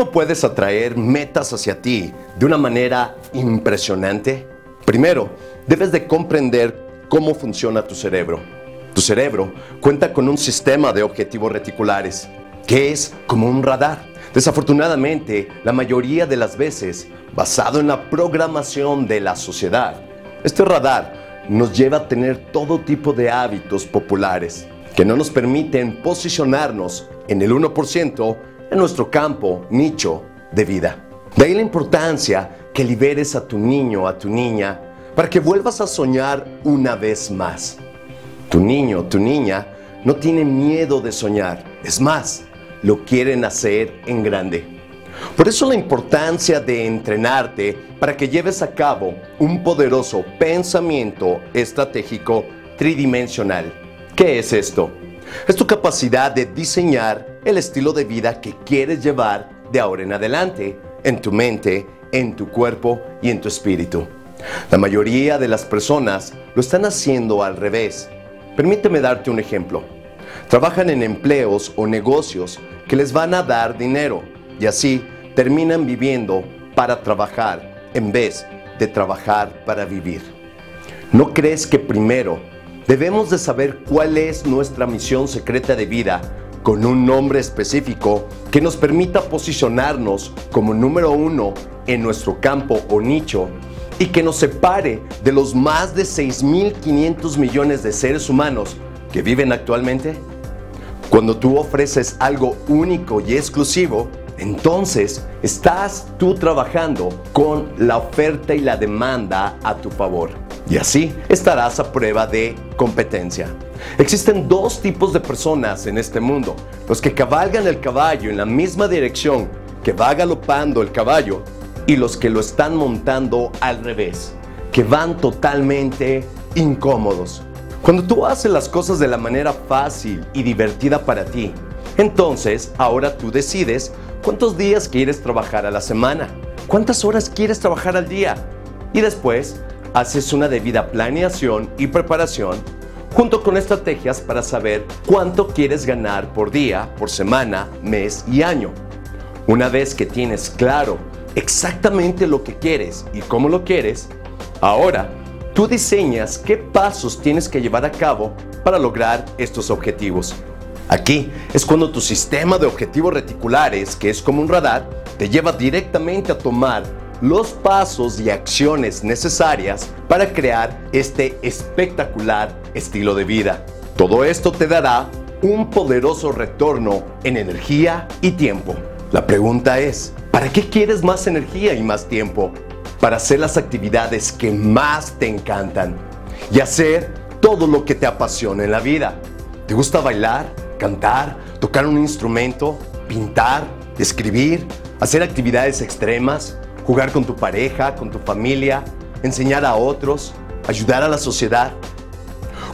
¿Cómo puedes atraer metas hacia ti de una manera impresionante? Primero, debes de comprender cómo funciona tu cerebro. Tu cerebro cuenta con un sistema de objetivos reticulares, que es como un radar. Desafortunadamente, la mayoría de las veces, basado en la programación de la sociedad, este radar nos lleva a tener todo tipo de hábitos populares que no nos permiten posicionarnos en el 1% en nuestro campo, nicho de vida. De ahí la importancia que liberes a tu niño, a tu niña, para que vuelvas a soñar una vez más. Tu niño, tu niña, no tiene miedo de soñar. Es más, lo quieren hacer en grande. Por eso la importancia de entrenarte para que lleves a cabo un poderoso pensamiento estratégico tridimensional. ¿Qué es esto? Es tu capacidad de diseñar el estilo de vida que quieres llevar de ahora en adelante, en tu mente, en tu cuerpo y en tu espíritu. La mayoría de las personas lo están haciendo al revés. Permíteme darte un ejemplo. Trabajan en empleos o negocios que les van a dar dinero y así terminan viviendo para trabajar en vez de trabajar para vivir. ¿No crees que primero debemos de saber cuál es nuestra misión secreta de vida con un nombre específico que nos permita posicionarnos como número uno en nuestro campo o nicho y que nos separe de los más de 6.500 millones de seres humanos que viven actualmente? Cuando tú ofreces algo único y exclusivo, entonces estás tú trabajando con la oferta y la demanda a tu favor. Y así estarás a prueba de competencia. Existen dos tipos de personas en este mundo. Los que cabalgan el caballo en la misma dirección que va galopando el caballo y los que lo están montando al revés, que van totalmente incómodos. Cuando tú haces las cosas de la manera fácil y divertida para ti, entonces ahora tú decides cuántos días quieres trabajar a la semana, cuántas horas quieres trabajar al día y después haces una debida planeación y preparación junto con estrategias para saber cuánto quieres ganar por día, por semana, mes y año. Una vez que tienes claro exactamente lo que quieres y cómo lo quieres, ahora tú diseñas qué pasos tienes que llevar a cabo para lograr estos objetivos. Aquí es cuando tu sistema de objetivos reticulares, que es como un radar, te lleva directamente a tomar los pasos y acciones necesarias para crear este espectacular estilo de vida. Todo esto te dará un poderoso retorno en energía y tiempo. La pregunta es, ¿para qué quieres más energía y más tiempo? Para hacer las actividades que más te encantan y hacer todo lo que te apasiona en la vida. ¿Te gusta bailar, cantar, tocar un instrumento, pintar, escribir, hacer actividades extremas, jugar con tu pareja, con tu familia, enseñar a otros, ayudar a la sociedad?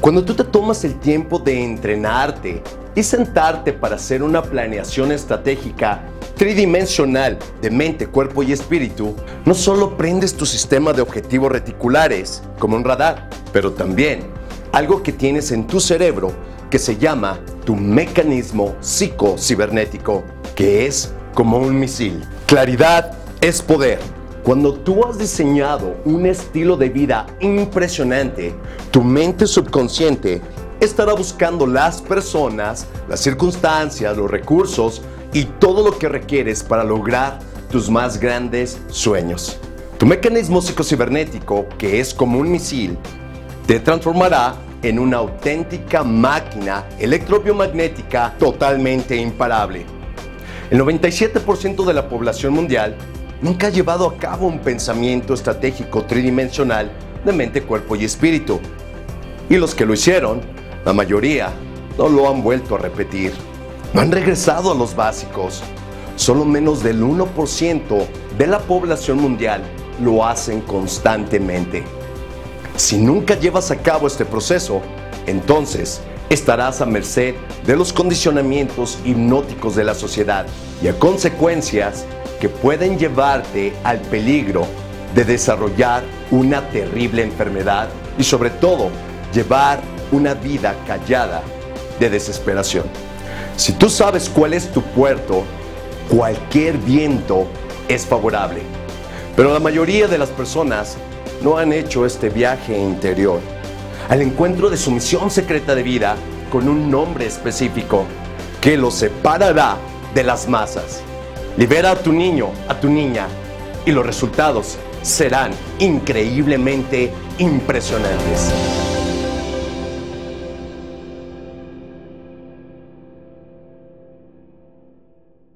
Cuando tú te tomas el tiempo de entrenarte y sentarte para hacer una planeación estratégica tridimensional de mente, cuerpo y espíritu, no solo prendes tu sistema de objetivos reticulares como un radar, pero también algo que tienes en tu cerebro que se llama tu mecanismo psicocibernético, que es como un misil. Claridad es poder. Cuando tú has diseñado un estilo de vida impresionante, tu mente subconsciente estará buscando las personas, las circunstancias, los recursos y todo lo que requieres para lograr tus más grandes sueños. Tu mecanismo psicocibernético, que es como un misil, te transformará en una auténtica máquina electrobiomagnética totalmente imparable. El 97% de la población mundial nunca ha llevado a cabo un pensamiento estratégico tridimensional de mente, cuerpo y espíritu. Y los que lo hicieron, la mayoría, no lo han vuelto a repetir. No han regresado a los básicos. Solo menos del 1% de la población mundial lo hacen constantemente. Si nunca llevas a cabo este proceso, entonces estarás a merced de los condicionamientos hipnóticos de la sociedad y a consecuencias que pueden llevarte al peligro de desarrollar una terrible enfermedad y sobre todo llevar una vida callada de desesperación. Si tú sabes cuál es tu puerto cualquier viento es favorable. Pero la mayoría de las personas no han hecho este viaje interior al encuentro de su misión secreta de vida con un nombre específico que los separará de las masas. Libera a tu niño, a tu niña, y los resultados serán increíblemente impresionantes.